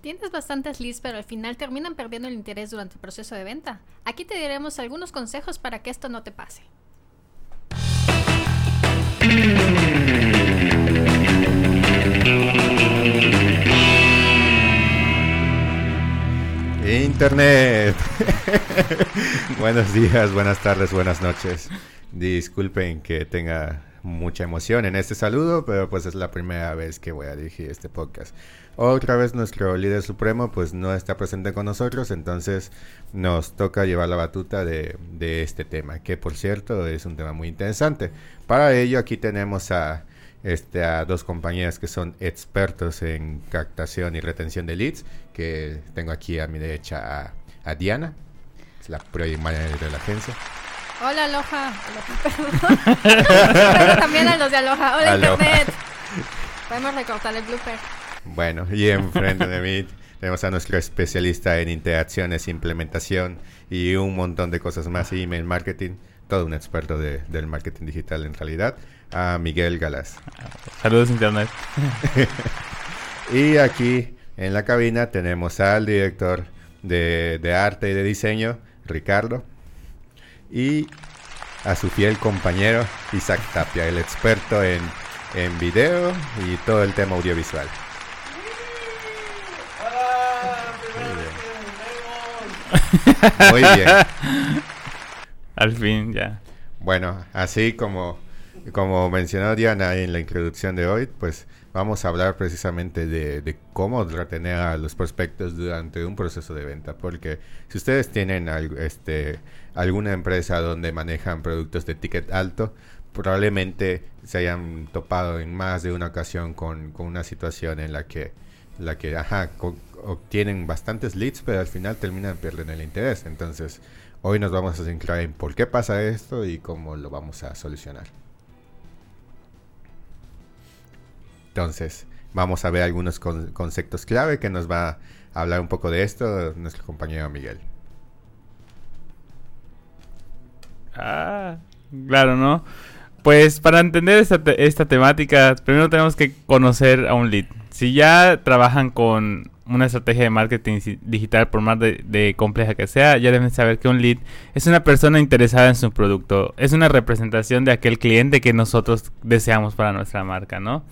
Tienes bastantes leads, pero al final terminan perdiendo el interés durante el proceso de venta. Aquí te diremos algunos consejos para que esto no te pase. Internet. Buenos días, buenas tardes, buenas noches. Disculpen que tenga mucha emoción en este saludo, pero pues es la primera vez que voy a dirigir este podcast. Otra vez nuestro líder supremo pues no está presente con nosotros, entonces nos toca llevar la batuta de, este tema, que por cierto es un tema muy interesante. Para ello aquí tenemos a, este, dos compañeras que son expertos en captación y retención de leads, que tengo aquí a mi derecha a, Diana, es la manager de la agencia. Hola Aloha. Pero también a los de Aloha. Hola Internet. Podemos recortar el blooper. Bueno, y enfrente de mí tenemos a nuestro especialista en interacciones, implementación y un montón de cosas más, email marketing, todo un experto de, del marketing digital en realidad, a Miguel Galás. Saludos Internet. y aquí en la cabina tenemos al director de, de arte y de diseño, Ricardo y a su fiel compañero Isaac Tapia, el experto en, en video y todo el tema audiovisual. Muy bien. Al fin, ya. Bueno, así como, como mencionó Diana en la introducción de hoy, pues vamos a hablar precisamente de, cómo retener a los prospectos durante un proceso de venta. Porque si ustedes tienen este, alguna empresa donde manejan productos de ticket alto, probablemente se hayan topado en más de una ocasión con, una situación en la que, la que obtienen bastantes leads, pero al final terminan perdiendo el interés. Entonces, hoy nos vamos a centrar en por qué pasa esto y cómo lo vamos a solucionar. Entonces, vamos a ver algunos conceptos clave que nos va a hablar un poco de esto nuestro compañero Miguel. Ah, claro, ¿no? Pues para entender esta, esta temática, primero tenemos que conocer a un lead. Si ya trabajan con una estrategia de marketing digital, por más de, compleja que sea, ya deben saber que un lead es una persona interesada en su producto, es una representación de aquel cliente que nosotros deseamos para nuestra marca, ¿no?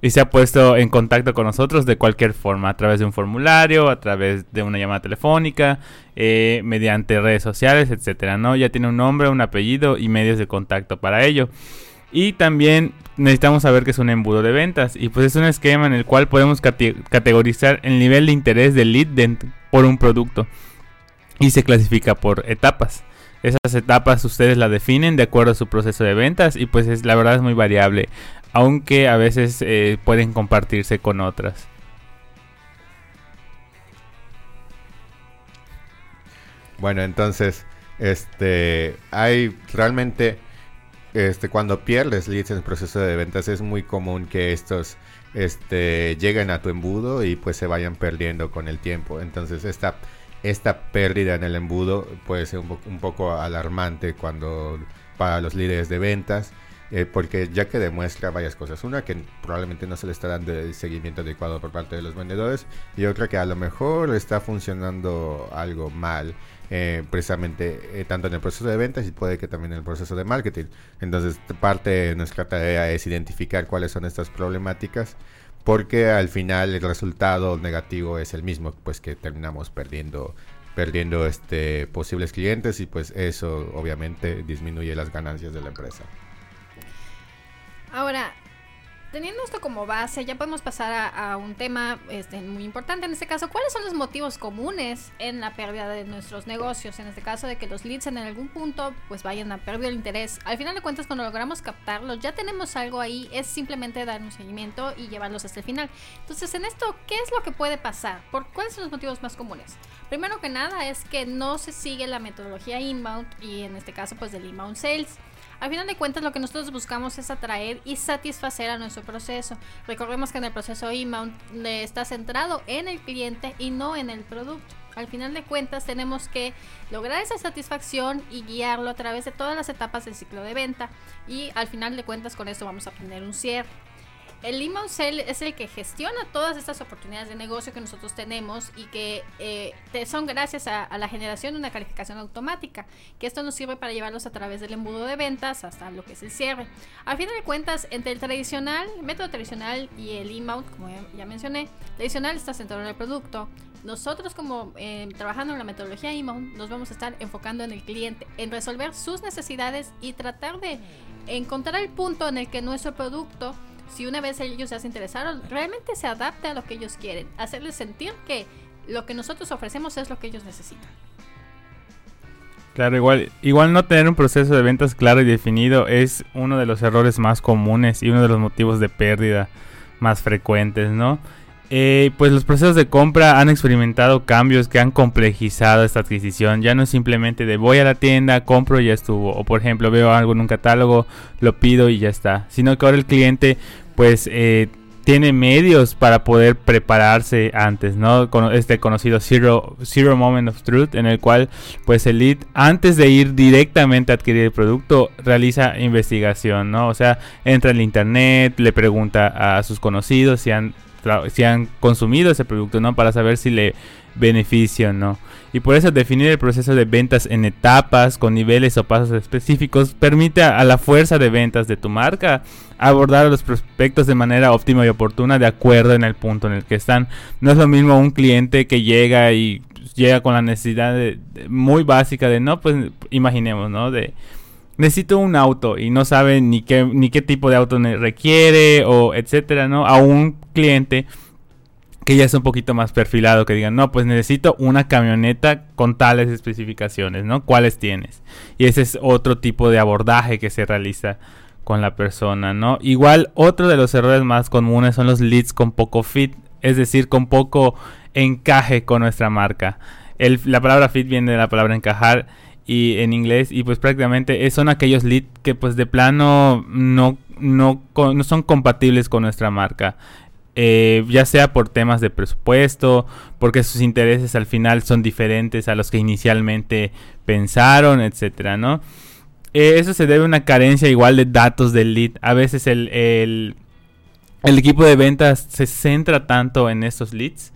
Y se ha puesto en contacto con nosotros de cualquier forma, a través de un formulario, a través de una llamada telefónica, eh, mediante redes sociales, etcétera, ¿no? Ya tiene un nombre, un apellido y medios de contacto para ello. Y también necesitamos saber que es un embudo de ventas. Y pues es un esquema en el cual podemos categorizar el nivel de interés del lead por un producto. Y se clasifica por etapas. Esas etapas ustedes las definen de acuerdo a su proceso de ventas y pues es, la verdad es muy variable, aunque a veces eh, pueden compartirse con otras. Bueno, entonces, este, hay realmente este, cuando pierdes leads en el proceso de ventas es muy común que estos este, lleguen a tu embudo y pues se vayan perdiendo con el tiempo. Entonces esta, esta pérdida en el embudo puede ser un, poco alarmante cuando para los líderes de ventas. Eh, porque ya que demuestra varias cosas. Una que probablemente no se le está dando el seguimiento adecuado por parte de los vendedores y otra que a lo mejor está funcionando algo mal eh, precisamente eh, tanto en el proceso de ventas y puede que también en el proceso de marketing. Entonces, parte de nuestra tarea es identificar cuáles son estas problemáticas porque al final el resultado negativo es el mismo, pues que terminamos perdiendo perdiendo este posibles clientes y pues eso obviamente disminuye las ganancias de la empresa. Ahora, teniendo esto como base, ya podemos pasar a, un tema este, muy importante en este caso. ¿Cuáles son los motivos comunes en la pérdida de nuestros negocios? En este caso de que los leads en algún punto pues vayan a perder el interés. Al final de cuentas, cuando logramos captarlos, ya tenemos algo ahí, es simplemente dar un seguimiento y llevarlos hasta el final. Entonces, en esto, ¿qué es lo que puede pasar? ¿Por cuáles son los motivos más comunes? Primero que nada es que no se sigue la metodología inbound y en este caso pues del inbound sales. Al final de cuentas, lo que nosotros buscamos es atraer y satisfacer a nuestro proceso. Recordemos que en el proceso inbound está centrado en el cliente y no en el producto. Al final de cuentas, tenemos que lograr esa satisfacción y guiarlo a través de todas las etapas del ciclo de venta. Y al final de cuentas, con esto vamos a obtener un cierre. El inbound sale es el que gestiona todas estas oportunidades de negocio que nosotros tenemos y que eh, son gracias a, la generación de una calificación automática, que esto nos sirve para llevarlos a través del embudo de ventas hasta lo que es el cierre. Al final de cuentas, entre el tradicional, método tradicional y el inbound, como ya, mencioné, tradicional está centrado en el producto. Nosotros como eh, trabajando en la metodología inbound nos vamos a estar enfocando en el cliente, en resolver sus necesidades y tratar de encontrar el punto en el que nuestro producto si una vez ellos ya se interesaron, realmente se adapte a lo que ellos quieren, hacerles sentir que lo que nosotros ofrecemos es lo que ellos necesitan. Claro, igual, igual no tener un proceso de ventas claro y definido es uno de los errores más comunes y uno de los motivos de pérdida más frecuentes, ¿no? Eh, pues los procesos de compra han experimentado cambios que han complejizado esta adquisición. Ya no es simplemente de voy a la tienda, compro y ya estuvo. O por ejemplo veo algo en un catálogo, lo pido y ya está. Sino que ahora el cliente pues eh, tiene medios para poder prepararse antes, ¿no? Con este conocido Zero, Zero Moment of Truth, en el cual pues el lead antes de ir directamente a adquirir el producto realiza investigación, ¿no? O sea, entra en internet, le pregunta a sus conocidos si han si han consumido ese producto, ¿no? Para saber si le beneficia o no. Y por eso definir el proceso de ventas en etapas, con niveles o pasos específicos, permite a la fuerza de ventas de tu marca abordar los prospectos de manera óptima y oportuna de acuerdo en el punto en el que están. No es lo mismo un cliente que llega y llega con la necesidad muy básica de, no, pues imaginemos, ¿no? De necesito un auto y no sabe ni qué, ni qué tipo de auto requiere o etcétera, ¿no? A un cliente que ya es un poquito más perfilado, que digan, no, pues necesito una camioneta con tales especificaciones, ¿no? ¿Cuáles tienes? Y ese es otro tipo de abordaje que se realiza con la persona, ¿no? Igual, otro de los errores más comunes son los leads con poco fit, es decir, con poco encaje con nuestra marca. la palabra fit viene de la palabra encajar y en inglés y pues prácticamente son aquellos leads que pues de plano no, no, no son compatibles con nuestra marca. Eh, ya sea por temas de presupuesto, porque sus intereses al final son diferentes a los que inicialmente pensaron, etcétera, ¿no? Eh, eso se debe a una carencia igual de datos del lead. A veces el, el, el equipo de ventas se centra tanto en estos leads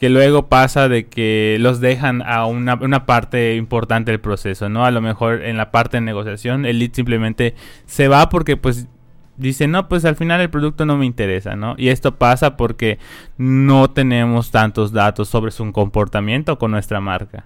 que luego pasa de que los dejan a una, una, parte importante del proceso, ¿no? A lo mejor en la parte de negociación el lead simplemente se va porque pues dice, no, pues al final el producto no me interesa, ¿no? Y esto pasa porque no tenemos tantos datos sobre su comportamiento con nuestra marca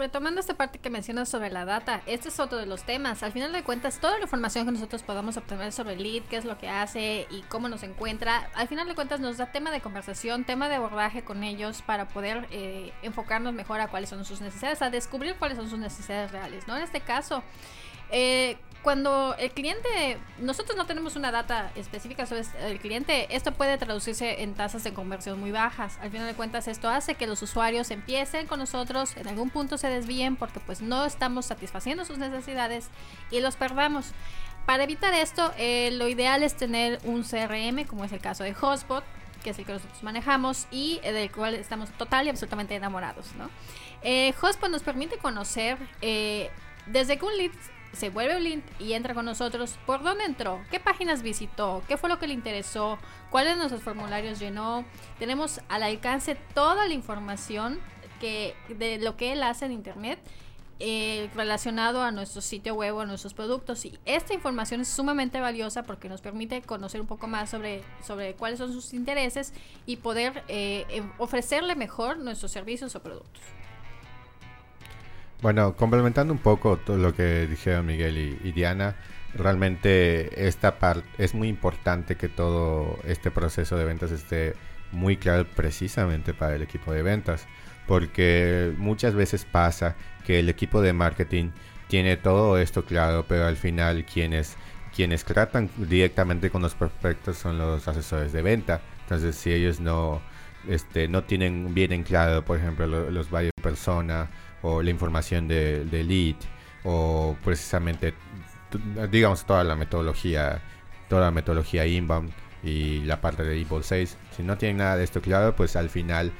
retomando esta parte que mencionas sobre la data, este es otro de los temas. Al final de cuentas, toda la información que nosotros podamos obtener sobre el lead, qué es lo que hace y cómo nos encuentra, al final de cuentas nos da tema de conversación, tema de abordaje con ellos para poder eh, enfocarnos mejor a cuáles son sus necesidades, a descubrir cuáles son sus necesidades reales, ¿no? En este caso, eh, cuando el cliente, nosotros no tenemos una data específica sobre el cliente, esto puede traducirse en tasas de conversión muy bajas. Al final de cuentas, esto hace que los usuarios empiecen con nosotros, en algún punto se desvíen porque pues no estamos satisfaciendo sus necesidades y los perdamos. Para evitar esto, eh, lo ideal es tener un CRM, como es el caso de Hotspot, que es el que nosotros manejamos y eh, del cual estamos total y absolutamente enamorados. ¿no? Eh, Hotspot nos permite conocer desde que un lead se vuelve un link y entra con nosotros, ¿por dónde entró? ¿Qué páginas visitó? ¿Qué fue lo que le interesó? ¿Cuáles de nuestros formularios llenó? Tenemos al alcance toda la información que, de lo que él hace en Internet. Eh, relacionado a nuestro sitio web o a nuestros productos y esta información es sumamente valiosa porque nos permite conocer un poco más sobre, sobre cuáles son sus intereses y poder eh, em, ofrecerle mejor nuestros servicios o productos. Bueno, complementando un poco todo lo que dijeron Miguel y, Diana, realmente esta parte es muy importante que todo este proceso de ventas esté muy claro precisamente para el equipo de ventas, porque muchas veces pasa que el equipo de marketing tiene todo esto claro, pero al final quienes quienes tratan directamente con los prospectos son los asesores de venta. Entonces, si ellos no este no tienen bien en claro, por ejemplo, los varios personas o la información de, lead o precisamente digamos toda la metodología toda la metodología inbound y la parte de inbound 6 si no tienen nada de esto claro pues al final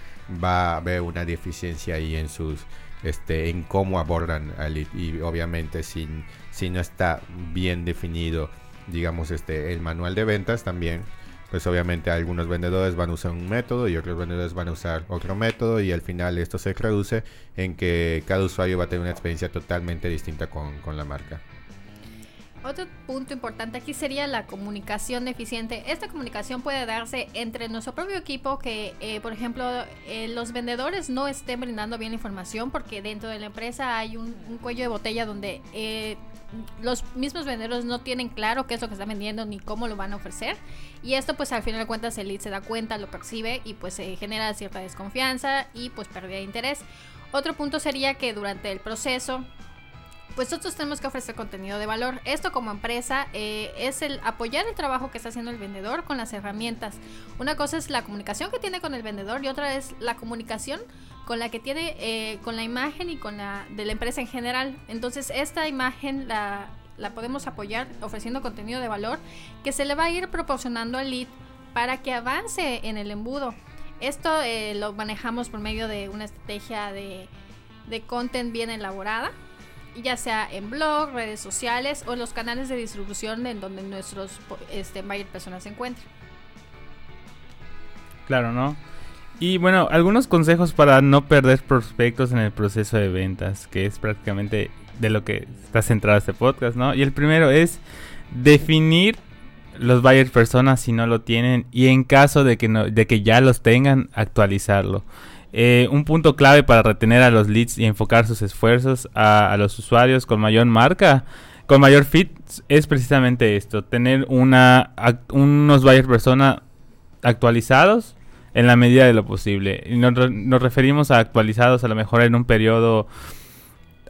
va a haber una deficiencia ahí en sus este en cómo abordan al lead y obviamente si, si no está bien definido digamos, este, el manual de ventas también. Pues obviamente algunos vendedores van a usar un método y otros vendedores van a usar otro método y al final esto se traduce en que cada usuario va a tener una experiencia totalmente distinta con, con la marca. Otro punto importante aquí sería la comunicación eficiente. Esta comunicación puede darse entre nuestro propio equipo, que eh, por ejemplo eh, los vendedores no estén brindando bien información porque dentro de la empresa hay un, cuello de botella donde eh, los mismos vendedores no tienen claro qué es lo que están vendiendo ni cómo lo van a ofrecer. Y esto pues al final de cuentas el lead se da cuenta, lo percibe y pues se genera cierta desconfianza y pues pérdida de interés. Otro punto sería que durante el proceso pues nosotros tenemos que ofrecer contenido de valor. Esto como empresa eh, es el apoyar el trabajo que está haciendo el vendedor con las herramientas. Una cosa es la comunicación que tiene con el vendedor y otra es la comunicación con la que tiene eh, con la imagen y con la de la empresa en general. Entonces esta imagen la, podemos apoyar ofreciendo contenido de valor que se le va a ir proporcionando al lead para que avance en el embudo. Esto eh, lo manejamos por medio de una estrategia de, de content bien elaborada ya sea en blog, redes sociales o los canales de distribución en donde nuestros este, buyer personas se encuentran. Claro, ¿no? Y bueno, algunos consejos para no perder prospectos en el proceso de ventas, que es prácticamente de lo que está centrado este podcast, ¿no? Y el primero es definir los buyer personas si no lo tienen y en caso de que, no, de que ya los tengan, actualizarlo. Eh, un punto clave para retener a los leads y enfocar sus esfuerzos a, los usuarios con mayor marca, con mayor fit, es precisamente esto, tener una, unos buyer persona actualizados en la medida de lo posible. Y nos, referimos a actualizados a lo mejor en un periodo,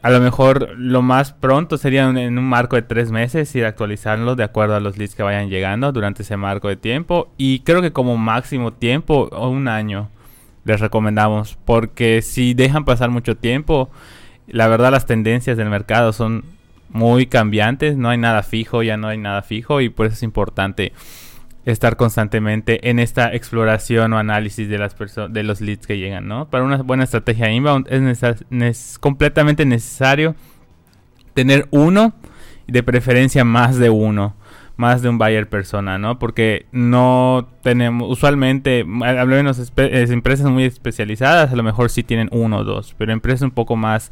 a lo mejor lo más pronto sería en un marco de tres meses ir actualizarlo de acuerdo a los leads que vayan llegando durante ese marco de tiempo. Y creo que como máximo tiempo un año les recomendamos. Porque si dejan pasar mucho tiempo, la verdad las tendencias del mercado son muy cambiantes, no hay nada fijo, ya no hay nada fijo y por eso es importante estar constantemente en esta exploración o análisis de las de los leads que llegan, ¿no? Para una buena estrategia inbound es, es completamente necesario tener uno de preferencia más de uno más de un buyer persona, ¿no? Porque no tenemos, usualmente, al menos empresas muy especializadas, a lo mejor sí tienen uno o dos, pero empresas un poco más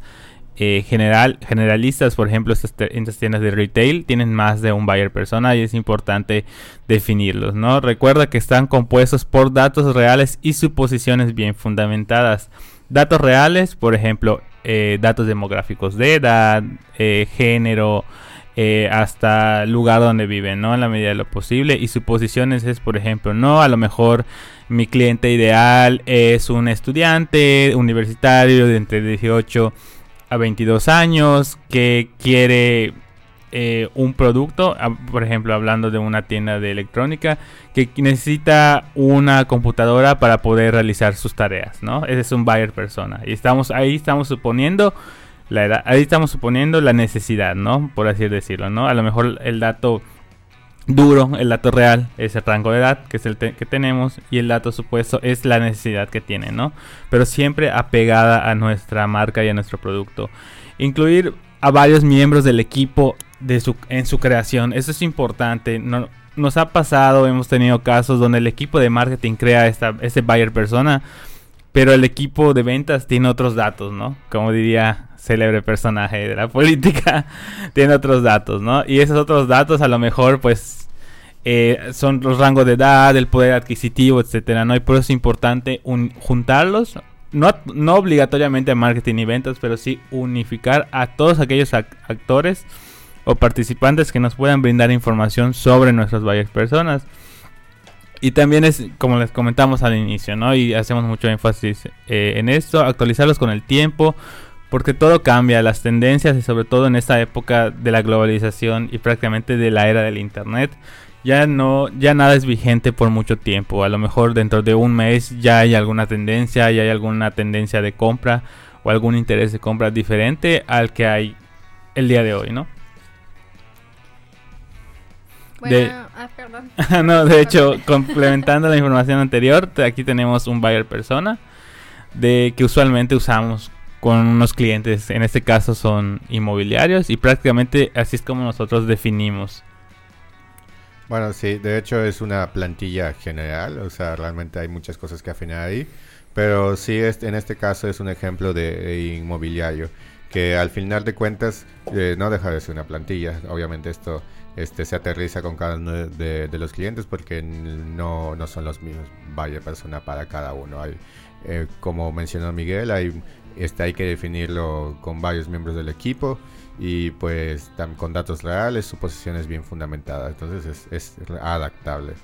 eh, general, generalistas, por ejemplo, estas, tiendas de retail tienen más de un buyer persona y es importante definirlos, ¿no? Recuerda que están compuestos por datos reales y suposiciones bien fundamentadas. Datos reales, por ejemplo, eh, datos demográficos de edad, eh, género, eh, hasta el lugar donde viven, ¿no? En la medida de lo posible. Y suposiciones es, por ejemplo, no, a lo mejor mi cliente ideal es un estudiante universitario de entre 18 a 22 años que quiere eh, un producto, por ejemplo, hablando de una tienda de electrónica, que necesita una computadora para poder realizar sus tareas, ¿no? Ese es un buyer persona. Y estamos ahí, estamos suponiendo la edad. Ahí estamos suponiendo la necesidad, ¿no? Por así decirlo, ¿no? A lo mejor el dato duro, el dato real es el rango de edad, que es el que tenemos, y el dato supuesto es la necesidad que tiene, ¿no? Pero siempre apegada a nuestra marca y a nuestro producto. Incluir a varios miembros del equipo de su, en su creación, eso es importante. No, nos ha pasado, hemos tenido casos donde el equipo de marketing crea esta, este buyer persona, pero el equipo de ventas tiene otros datos, ¿no? Como diría célebre personaje de la política, tiene otros datos, ¿no? Y esos otros datos a lo mejor pues eh, son los rangos de edad, el poder adquisitivo, etcétera, ¿no? Y por eso es importante juntarlos, no, no obligatoriamente a marketing y ventas, pero sí unificar a todos aquellos actores o participantes que nos puedan brindar información sobre nuestras varias personas. Y también es, como les comentamos al inicio, ¿no? Y hacemos mucho énfasis eh, en esto, actualizarlos con el tiempo, porque todo cambia, las tendencias y sobre todo en esta época de la globalización y prácticamente de la era del internet, ya no ya nada es vigente por mucho tiempo. A lo mejor dentro de un mes ya hay alguna tendencia, ya hay alguna tendencia de compra o algún interés de compra diferente al que hay el día de hoy, ¿no? Bueno, ah, perdón. no, de hecho, complementando la información anterior, aquí tenemos un buyer persona de que usualmente usamos con unos clientes, en este caso son inmobiliarios y prácticamente así es como nosotros definimos. Bueno, sí, de hecho es una plantilla general, o sea, realmente hay muchas cosas que afinar ahí, pero sí, es, en este caso es un ejemplo de inmobiliario, que al final de cuentas eh, no deja de ser una plantilla, obviamente esto este, se aterriza con cada uno de, los clientes porque no, no, son los mismos, vaya persona para cada uno. Hay, eh, como mencionó Miguel, hay, este, hay que definirlo con varios miembros del equipo y pues con datos reales, su posición es bien fundamentada, entonces es, es adaptable.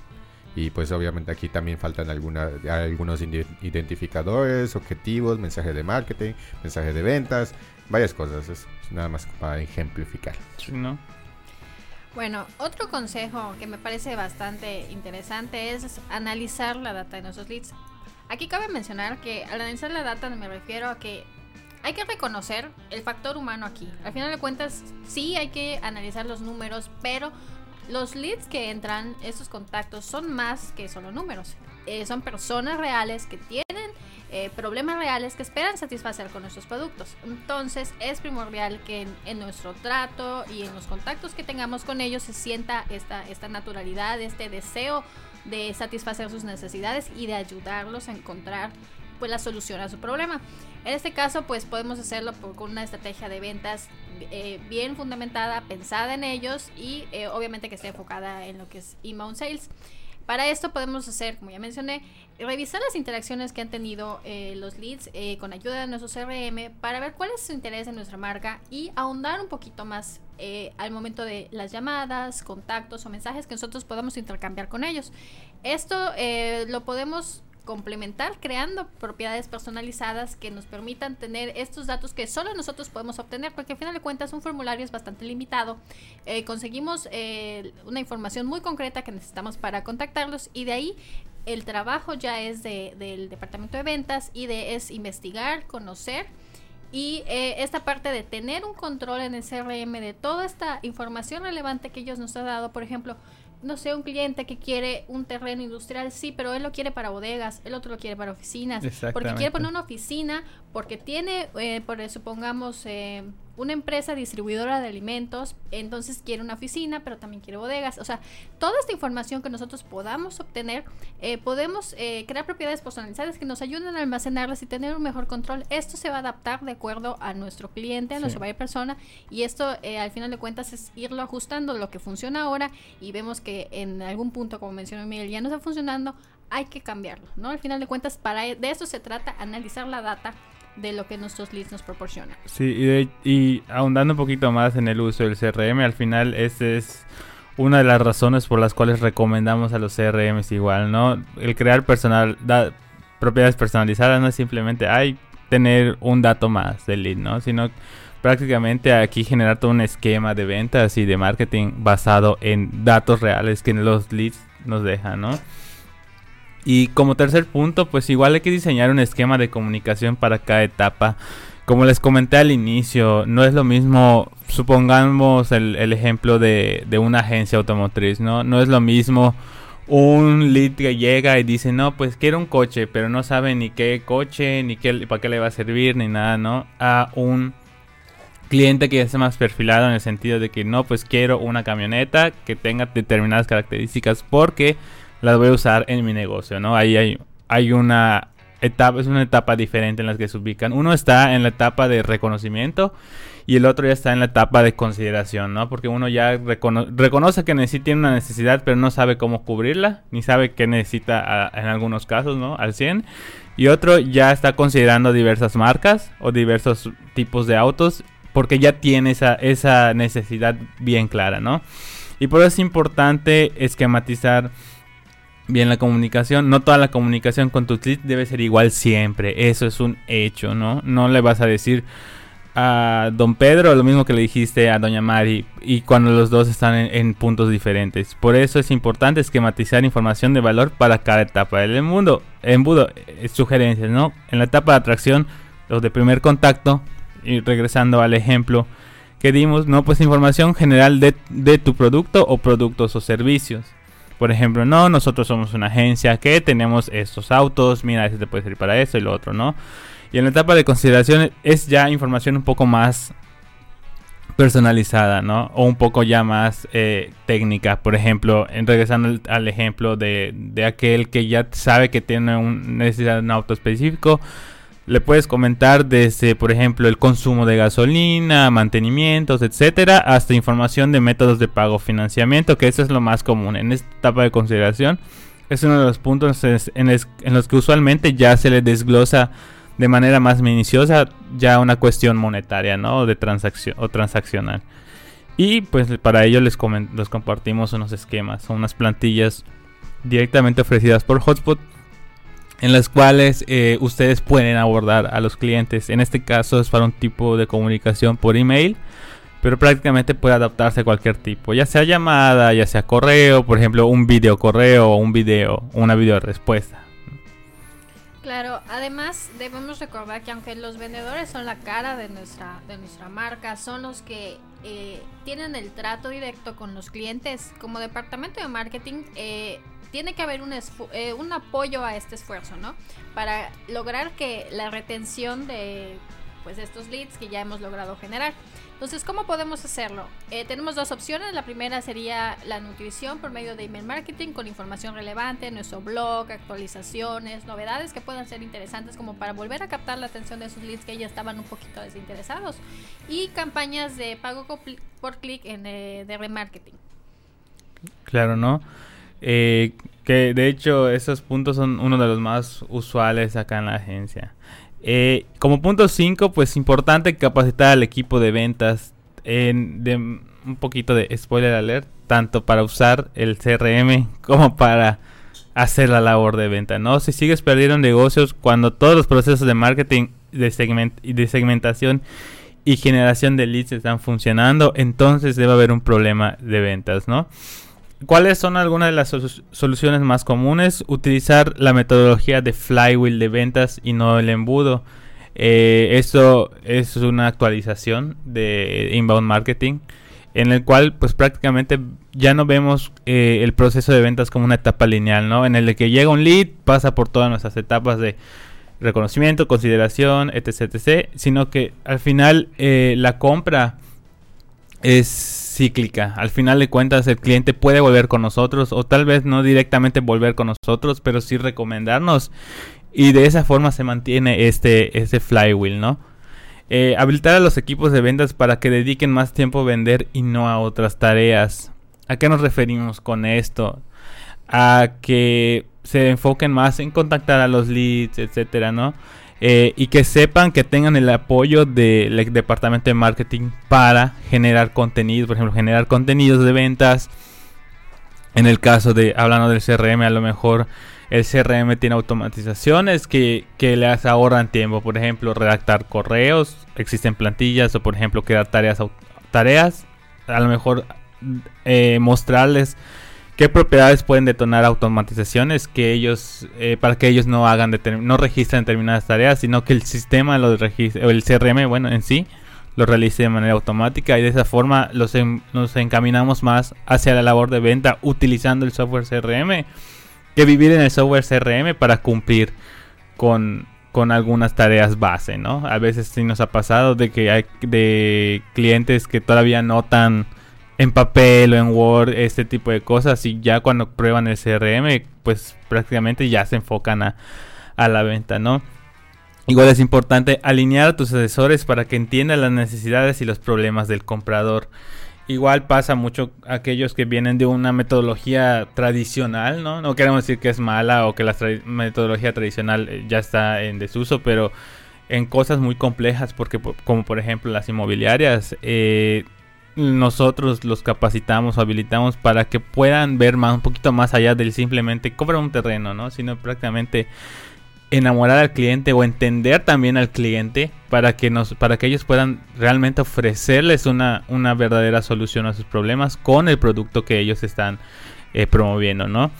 Y pues obviamente aquí también faltan alguna, algunos identificadores, objetivos, mensajes de marketing, mensajes de ventas, varias cosas. Es nada más para ejemplificar. ¿no? Bueno, otro consejo que me parece bastante interesante es analizar la data de nuestros leads. Aquí cabe mencionar que al analizar la data me refiero a que hay que reconocer el factor humano aquí. Al final de cuentas, sí hay que analizar los números, pero los leads que entran, estos contactos, son más que solo números. Eh, son personas reales que tienen eh, problemas reales que esperan satisfacer con nuestros productos. Entonces es primordial que en, nuestro trato y en los contactos que tengamos con ellos se sienta esta, esta naturalidad, este deseo de satisfacer sus necesidades y de ayudarlos a encontrar pues la solución a su problema. En este caso, pues podemos hacerlo por, con una estrategia de ventas eh, bien fundamentada, pensada en ellos y eh, obviamente que esté enfocada en lo que es inbound sales. Para esto podemos hacer, como ya mencioné, revisar las interacciones que han tenido eh, los leads eh, con ayuda de nuestro CRM para ver cuál es su interés en nuestra marca y ahondar un poquito más eh, al momento de las llamadas, contactos o mensajes que nosotros podamos intercambiar con ellos. Esto lo podemos complementar creando propiedades personalizadas que nos permitan tener estos datos que solo nosotros podemos obtener, porque al final de cuentas un formulario es bastante limitado. Eh, conseguimos eh, una información muy concreta que necesitamos para contactarlos y de ahí el trabajo ya es del departamento de ventas y de es investigar, conocer. Y eh, esta parte de tener un control en el CRM de toda esta información relevante que ellos nos han dado, por ejemplo, no sé, un cliente que quiere un terreno industrial, sí, pero él lo quiere para bodegas, el otro lo quiere para oficinas, porque quiere poner una oficina, porque tiene, eh, por, supongamos, eh, una empresa distribuidora de alimentos, entonces quiere una oficina, pero también quiere bodegas. O sea, toda esta información que nosotros podamos obtener, eh, podemos eh, crear propiedades personalizadas que nos ayuden a almacenarlas y tener un mejor control. Esto se va a adaptar de acuerdo a nuestro cliente, a nuestra persona, y esto eh, al final de cuentas es irlo ajustando lo que funciona ahora y vemos que en algún punto, como mencionó Miguel, ya no está funcionando, hay que cambiarlo, ¿no? Al final de cuentas, para de eso se trata, analizar la data de lo que nuestros leads nos proporcionan. Sí, y, ahondando un poquito más en el uso del CRM, al final esa es una de las razones por las cuales recomendamos a los CRMs igual, ¿no? El crear personal, propiedades personalizadas no es simplemente, hay tener un dato más del lead, ¿no? Sino prácticamente aquí generar todo un esquema de ventas y de marketing basado en datos reales que los leads nos dejan, ¿no? Y como tercer punto, pues igual hay que diseñar un esquema de comunicación para cada etapa. Como les comenté al inicio, no es lo mismo, supongamos el, ejemplo de, una agencia automotriz, ¿no? No es lo mismo un lead que llega y dice, no, pues quiero un coche, pero no sabe ni qué coche, ni qué, para qué le va a servir, ni nada, ¿no? A un cliente que ya esté más perfilado en el sentido de que no, pues quiero una camioneta que tenga determinadas características porque las voy a usar en mi negocio, ¿no? Ahí hay, hay una etapa, es una etapa diferente en las que se ubican. Uno está en la etapa de reconocimiento y el otro ya está en la etapa de consideración, ¿no? Porque uno ya reconoce que necesita, tiene una necesidad, pero no sabe cómo cubrirla, ni sabe qué necesita en algunos casos, ¿no? Al 100. Y otro ya está considerando diversas marcas o diversos tipos de autos, porque ya tiene esa, esa necesidad bien clara, ¿no? Y por eso es importante esquematizar bien la comunicación. No toda la comunicación con tu leads debe ser igual siempre. Eso es un hecho, ¿no? No le vas a decir a don Pedro lo mismo que le dijiste a doña Mari y cuando los dos están en, puntos diferentes. Por eso es importante esquematizar información de valor para cada etapa del embudo. Embudo, eh, sugerencias, ¿no? En la etapa de atracción, los de primer contacto, y regresando al ejemplo que dimos, ¿no? Pues información general de, de tu producto o productos o servicios. Por ejemplo, no, nosotros somos una agencia que tenemos estos autos, mira, ese te puede servir para eso y lo otro, ¿no? Y en la etapa de consideración es ya información un poco más personalizada, ¿no? O un poco ya más eh, técnica. Por ejemplo, en, regresando al, ejemplo de, de, aquel que ya sabe que tiene un, necesidad de un auto específico, le puedes comentar desde, por ejemplo, el consumo de gasolina, mantenimientos, etcétera, hasta información de métodos de pago, financiamiento, que eso es lo más común en esta etapa de consideración. Es uno de los puntos en, los que usualmente ya se le desglosa de manera más minuciosa ya una cuestión monetaria, ¿no? De transacción o transaccional. Y pues para ello les, les compartimos unos esquemas, unas plantillas directamente ofrecidas por Hotspot en las cuales eh, ustedes pueden abordar a los clientes. En este caso es para un tipo de comunicación por email, pero prácticamente puede adaptarse a cualquier tipo, ya sea llamada, ya sea correo, por ejemplo, un video correo o un video, una video respuesta. Claro, además debemos recordar que aunque los vendedores son la cara de nuestra, de nuestra marca, son los que eh, tienen el trato directo con los clientes, como departamento de marketing, eh, tiene que haber un, eh, un apoyo a este esfuerzo, ¿no? Para lograr que la retención de pues estos leads que ya hemos logrado generar. Entonces, ¿cómo podemos hacerlo? Eh, tenemos dos opciones. La primera sería la nutrición por medio de email marketing con información relevante, nuestro blog, actualizaciones, novedades que puedan ser interesantes como para volver a captar la atención de esos leads que ya estaban un poquito desinteresados. Y campañas de pago por clic en, eh, de remarketing. Claro, ¿no? Eh, que de hecho esos puntos son uno de los más usuales acá en la agencia. Eh, como punto 5, pues importante capacitar al equipo de ventas. En, de, un poquito de spoiler alert, tanto para usar el CRM como para hacer la labor de venta, ¿no? Si sigues perdiendo negocios cuando todos los procesos de marketing de, segment de segmentación y generación de leads están funcionando, entonces debe haber un problema de ventas, ¿no? ¿Cuáles son algunas de las soluciones más comunes? Utilizar la metodología de flywheel de ventas y no el embudo. Eh, esto es una actualización de inbound marketing en el cual pues prácticamente ya no vemos eh, el proceso de ventas como una etapa lineal, ¿no? En el que llega un lead, pasa por todas nuestras etapas de reconocimiento, consideración, etc, etc, sino que al final eh, la compra es cíclica. Al final de cuentas el cliente puede volver con nosotros o tal vez no directamente volver con nosotros, pero sí recomendarnos y de esa forma se mantiene este, este flywheel, ¿no? Eh, habilitar a los equipos de ventas para que dediquen más tiempo a vender y no a otras tareas. ¿A qué nos referimos con esto? A que se enfoquen más en contactar a los leads, etcétera, ¿no? Eh, y que sepan que tengan el apoyo del departamento de marketing para generar contenido, por ejemplo, generar contenidos de ventas. En el caso de, hablando del CRM, a lo mejor el CRM tiene automatizaciones que, que les ahorran tiempo, por ejemplo, redactar correos, existen plantillas o por ejemplo crear tareas, tareas a lo mejor eh, mostrarles qué propiedades pueden detonar automatizaciones que ellos eh, para que ellos no hagan no registren determinadas tareas sino que el sistema lo o el CRM bueno en sí lo realice de manera automática y de esa forma los nos encaminamos más hacia la labor de venta utilizando el software CRM que vivir en el software CRM para cumplir con con algunas tareas base, ¿no? A veces sí nos ha pasado de que hay de clientes que todavía no tan en papel o en Word, este tipo de cosas. Y ya cuando prueban el CRM, pues prácticamente ya se enfocan a, a la venta, ¿no? Igual es importante alinear a tus asesores para que entiendan las necesidades y los problemas del comprador. Igual pasa mucho aquellos que vienen de una metodología tradicional, ¿no? No queremos decir que es mala o que la metodología tradicional eh, ya está en desuso, pero en cosas muy complejas, porque como por ejemplo las inmobiliarias, eh, nosotros los capacitamos habilitamos para que puedan ver más un poquito más allá del simplemente comprar un terreno, ¿no? Sino prácticamente enamorar al cliente o entender también al cliente para que nos para que ellos puedan realmente ofrecerles una, una verdadera solución a sus problemas con el producto que ellos están eh, promoviendo, ¿no?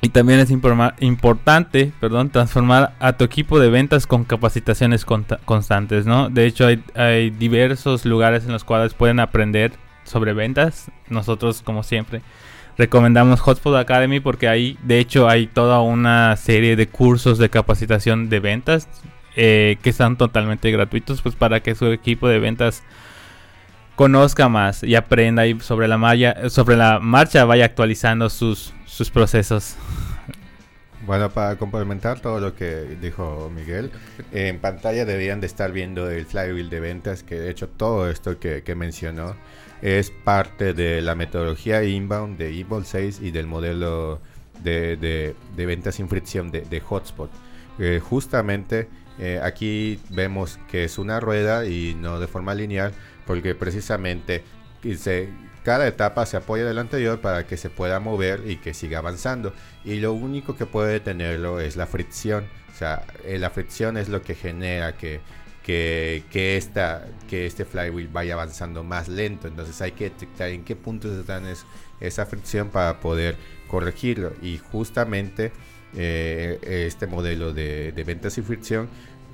Y también es importante, perdón, transformar a tu equipo de ventas con capacitaciones constantes, ¿no? De hecho, hay, diversos lugares en los cuales pueden aprender sobre ventas. Nosotros, como siempre, recomendamos Hotspot Academy porque ahí, de hecho, hay toda una serie de cursos de capacitación de ventas eh, que están totalmente gratuitos, pues para que su equipo de ventas conozca más y aprenda y sobre la, malla, sobre la marcha vaya actualizando sus, sus procesos. Bueno, para complementar todo lo que dijo Miguel, en pantalla deberían de estar viendo el flywheel de ventas, que de hecho todo esto que, mencionó es parte de la metodología inbound de Inbound 6 y del modelo de, ventas sin fricción de, Hotspot. Eh, justamente eh, aquí vemos que es una rueda y no de forma lineal, porque precisamente se cada etapa se apoya del anterior para que se pueda mover y que siga avanzando. Y lo único que puede detenerlo es la fricción. O sea, eh, la fricción es lo que genera que, que, que, esta, que este flywheel vaya avanzando más lento. Entonces hay que detectar en qué puntos está esa fricción para poder corregirlo. Y justamente eh, este modelo de, de ventas y fricción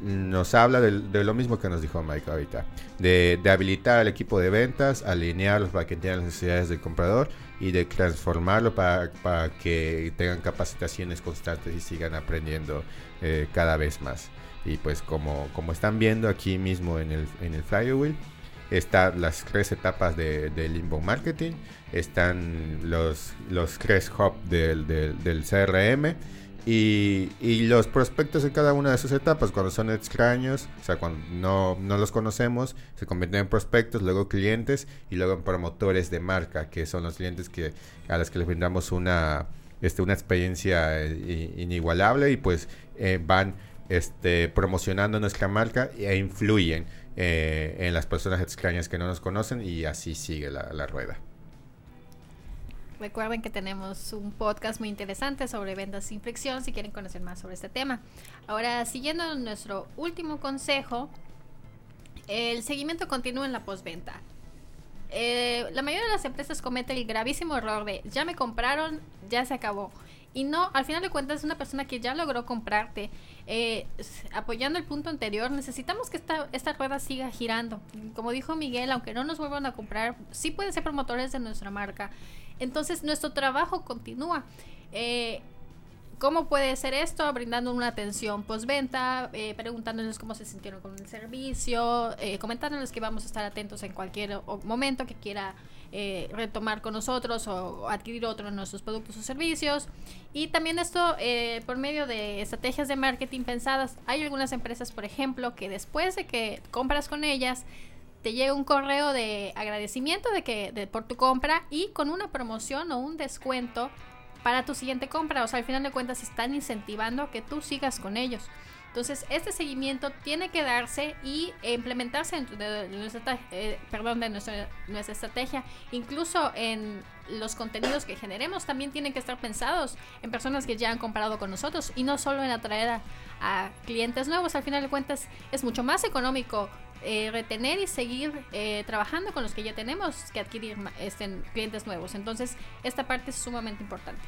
nos habla de, lo mismo que nos dijo Mike ahorita, de, habilitar al equipo de ventas, alinearlos para que tengan las necesidades del comprador y de transformarlo para, que tengan capacitaciones constantes y sigan aprendiendo eh, cada vez más. Y pues como, como están viendo aquí mismo en el, en el flywheel, están las tres etapas de, inbound marketing, están los, los tres hubs del, del, del CRM, y, los prospectos en cada una de esas etapas, cuando son extraños, o sea, cuando no, no, los conocemos, se convierten en prospectos, luego clientes y luego en promotores de marca, que son los clientes que, a los que les brindamos una, este, una experiencia eh, inigualable y pues eh, van este, promocionando nuestra marca e influyen eh, en las personas extrañas que no nos conocen y así sigue la rueda. Recuerden que tenemos un podcast muy interesante sobre ventas sin fricción si quieren conocer más sobre este tema. Ahora, siguiendo nuestro último consejo, el seguimiento continúa en la postventa. Eh, la mayoría de las empresas cometen el gravísimo error de ya me compraron, ya se acabó. Y no, al final de cuentas, una persona que ya logró comprarte, eh, apoyando el punto anterior, necesitamos que esta rueda siga girando. Como dijo Miguel, aunque no nos vuelvan a comprar, sí pueden ser promotores de nuestra marca. Entonces, nuestro trabajo continúa. Eh, ¿Cómo puede ser esto? Brindando una atención postventa, eh, preguntándoles cómo se sintieron con el servicio, eh, comentándoles que vamos a estar atentos en cualquier momento que quiera eh, retomar con nosotros o, adquirir otro de nuestros productos o servicios. Y también esto eh, por medio de estrategias de marketing pensadas. Hay algunas empresas, por ejemplo, que después de que compras con ellas, te llega un correo de agradecimiento de que de, por tu compra y con una promoción o un descuento para tu siguiente compra. O sea, al final de cuentas están incentivando que tú sigas con ellos. Entonces, este seguimiento tiene que darse y implementarse de nuestra, eh, perdón, de nuestra, nuestra estrategia. Incluso en los contenidos que generemos también tienen que estar pensados en personas que ya han comprado con nosotros y no solo en atraer a, clientes nuevos. Al final de cuentas, es mucho más económico eh, retener y seguir eh, trabajando con los que ya tenemos que adquirir este, clientes nuevos. Entonces, esta parte es sumamente importante.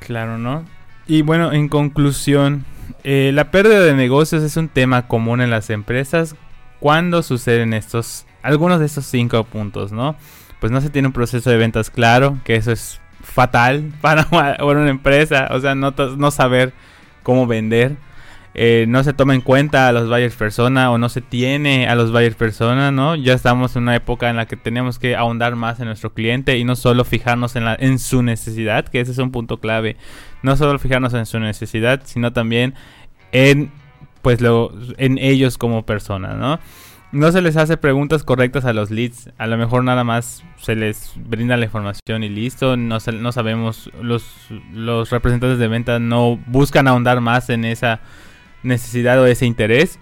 Claro, ¿no? Y bueno, en conclusión, eh, la pérdida de negocios es un tema común en las empresas cuando suceden estos, algunos de estos cinco puntos, ¿no? Pues no se tiene un proceso de ventas claro, que eso es fatal para una empresa, o sea, no, no saber cómo vender. Eh, no se toma en cuenta a los buyers persona o no se tiene a los buyers persona, ¿no? Ya estamos en una época en la que tenemos que ahondar más en nuestro cliente y no solo fijarnos en, la, en su necesidad, que ese es un punto clave. No solo fijarnos en su necesidad, sino también en, pues, lo, en ellos como personas, ¿no? No se les hace preguntas correctas a los leads. A lo mejor nada más se les brinda la información y listo. No, no sabemos, los, los representantes de venta no buscan ahondar más en esa necesidad o ese interés.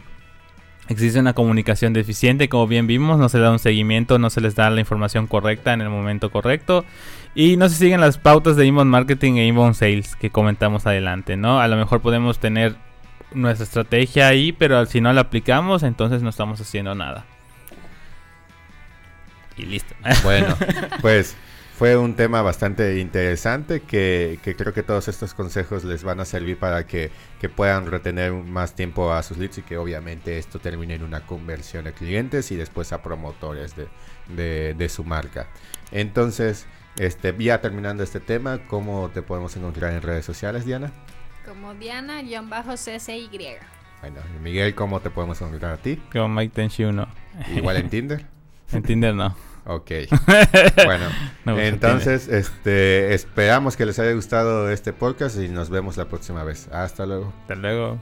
Existe una comunicación deficiente, como bien vimos, no se da un seguimiento, no se les da la información correcta en el momento correcto y no se siguen las pautas de inbound marketing e inbound sales que comentamos adelante, ¿no? A lo mejor podemos tener nuestra estrategia ahí, pero si no la aplicamos, entonces no estamos haciendo nada. Y listo. Bueno, pues fue un tema bastante interesante que, creo que todos estos consejos les van a servir para que, puedan retener más tiempo a sus leads y que obviamente esto termine en una conversión de clientes y después a promotores de, su marca. Entonces, este, ya terminando este tema, ¿cómo te podemos encontrar en redes sociales, Diana? Como Diana-CCY. Bueno, Miguel, ¿cómo te podemos encontrar a ti? Como Mike 1 Igual en Tinder. En Tinder no. Ok. bueno, gusta entonces, este, esperamos que les haya gustado este podcast y nos vemos la próxima vez. Hasta luego. Hasta luego.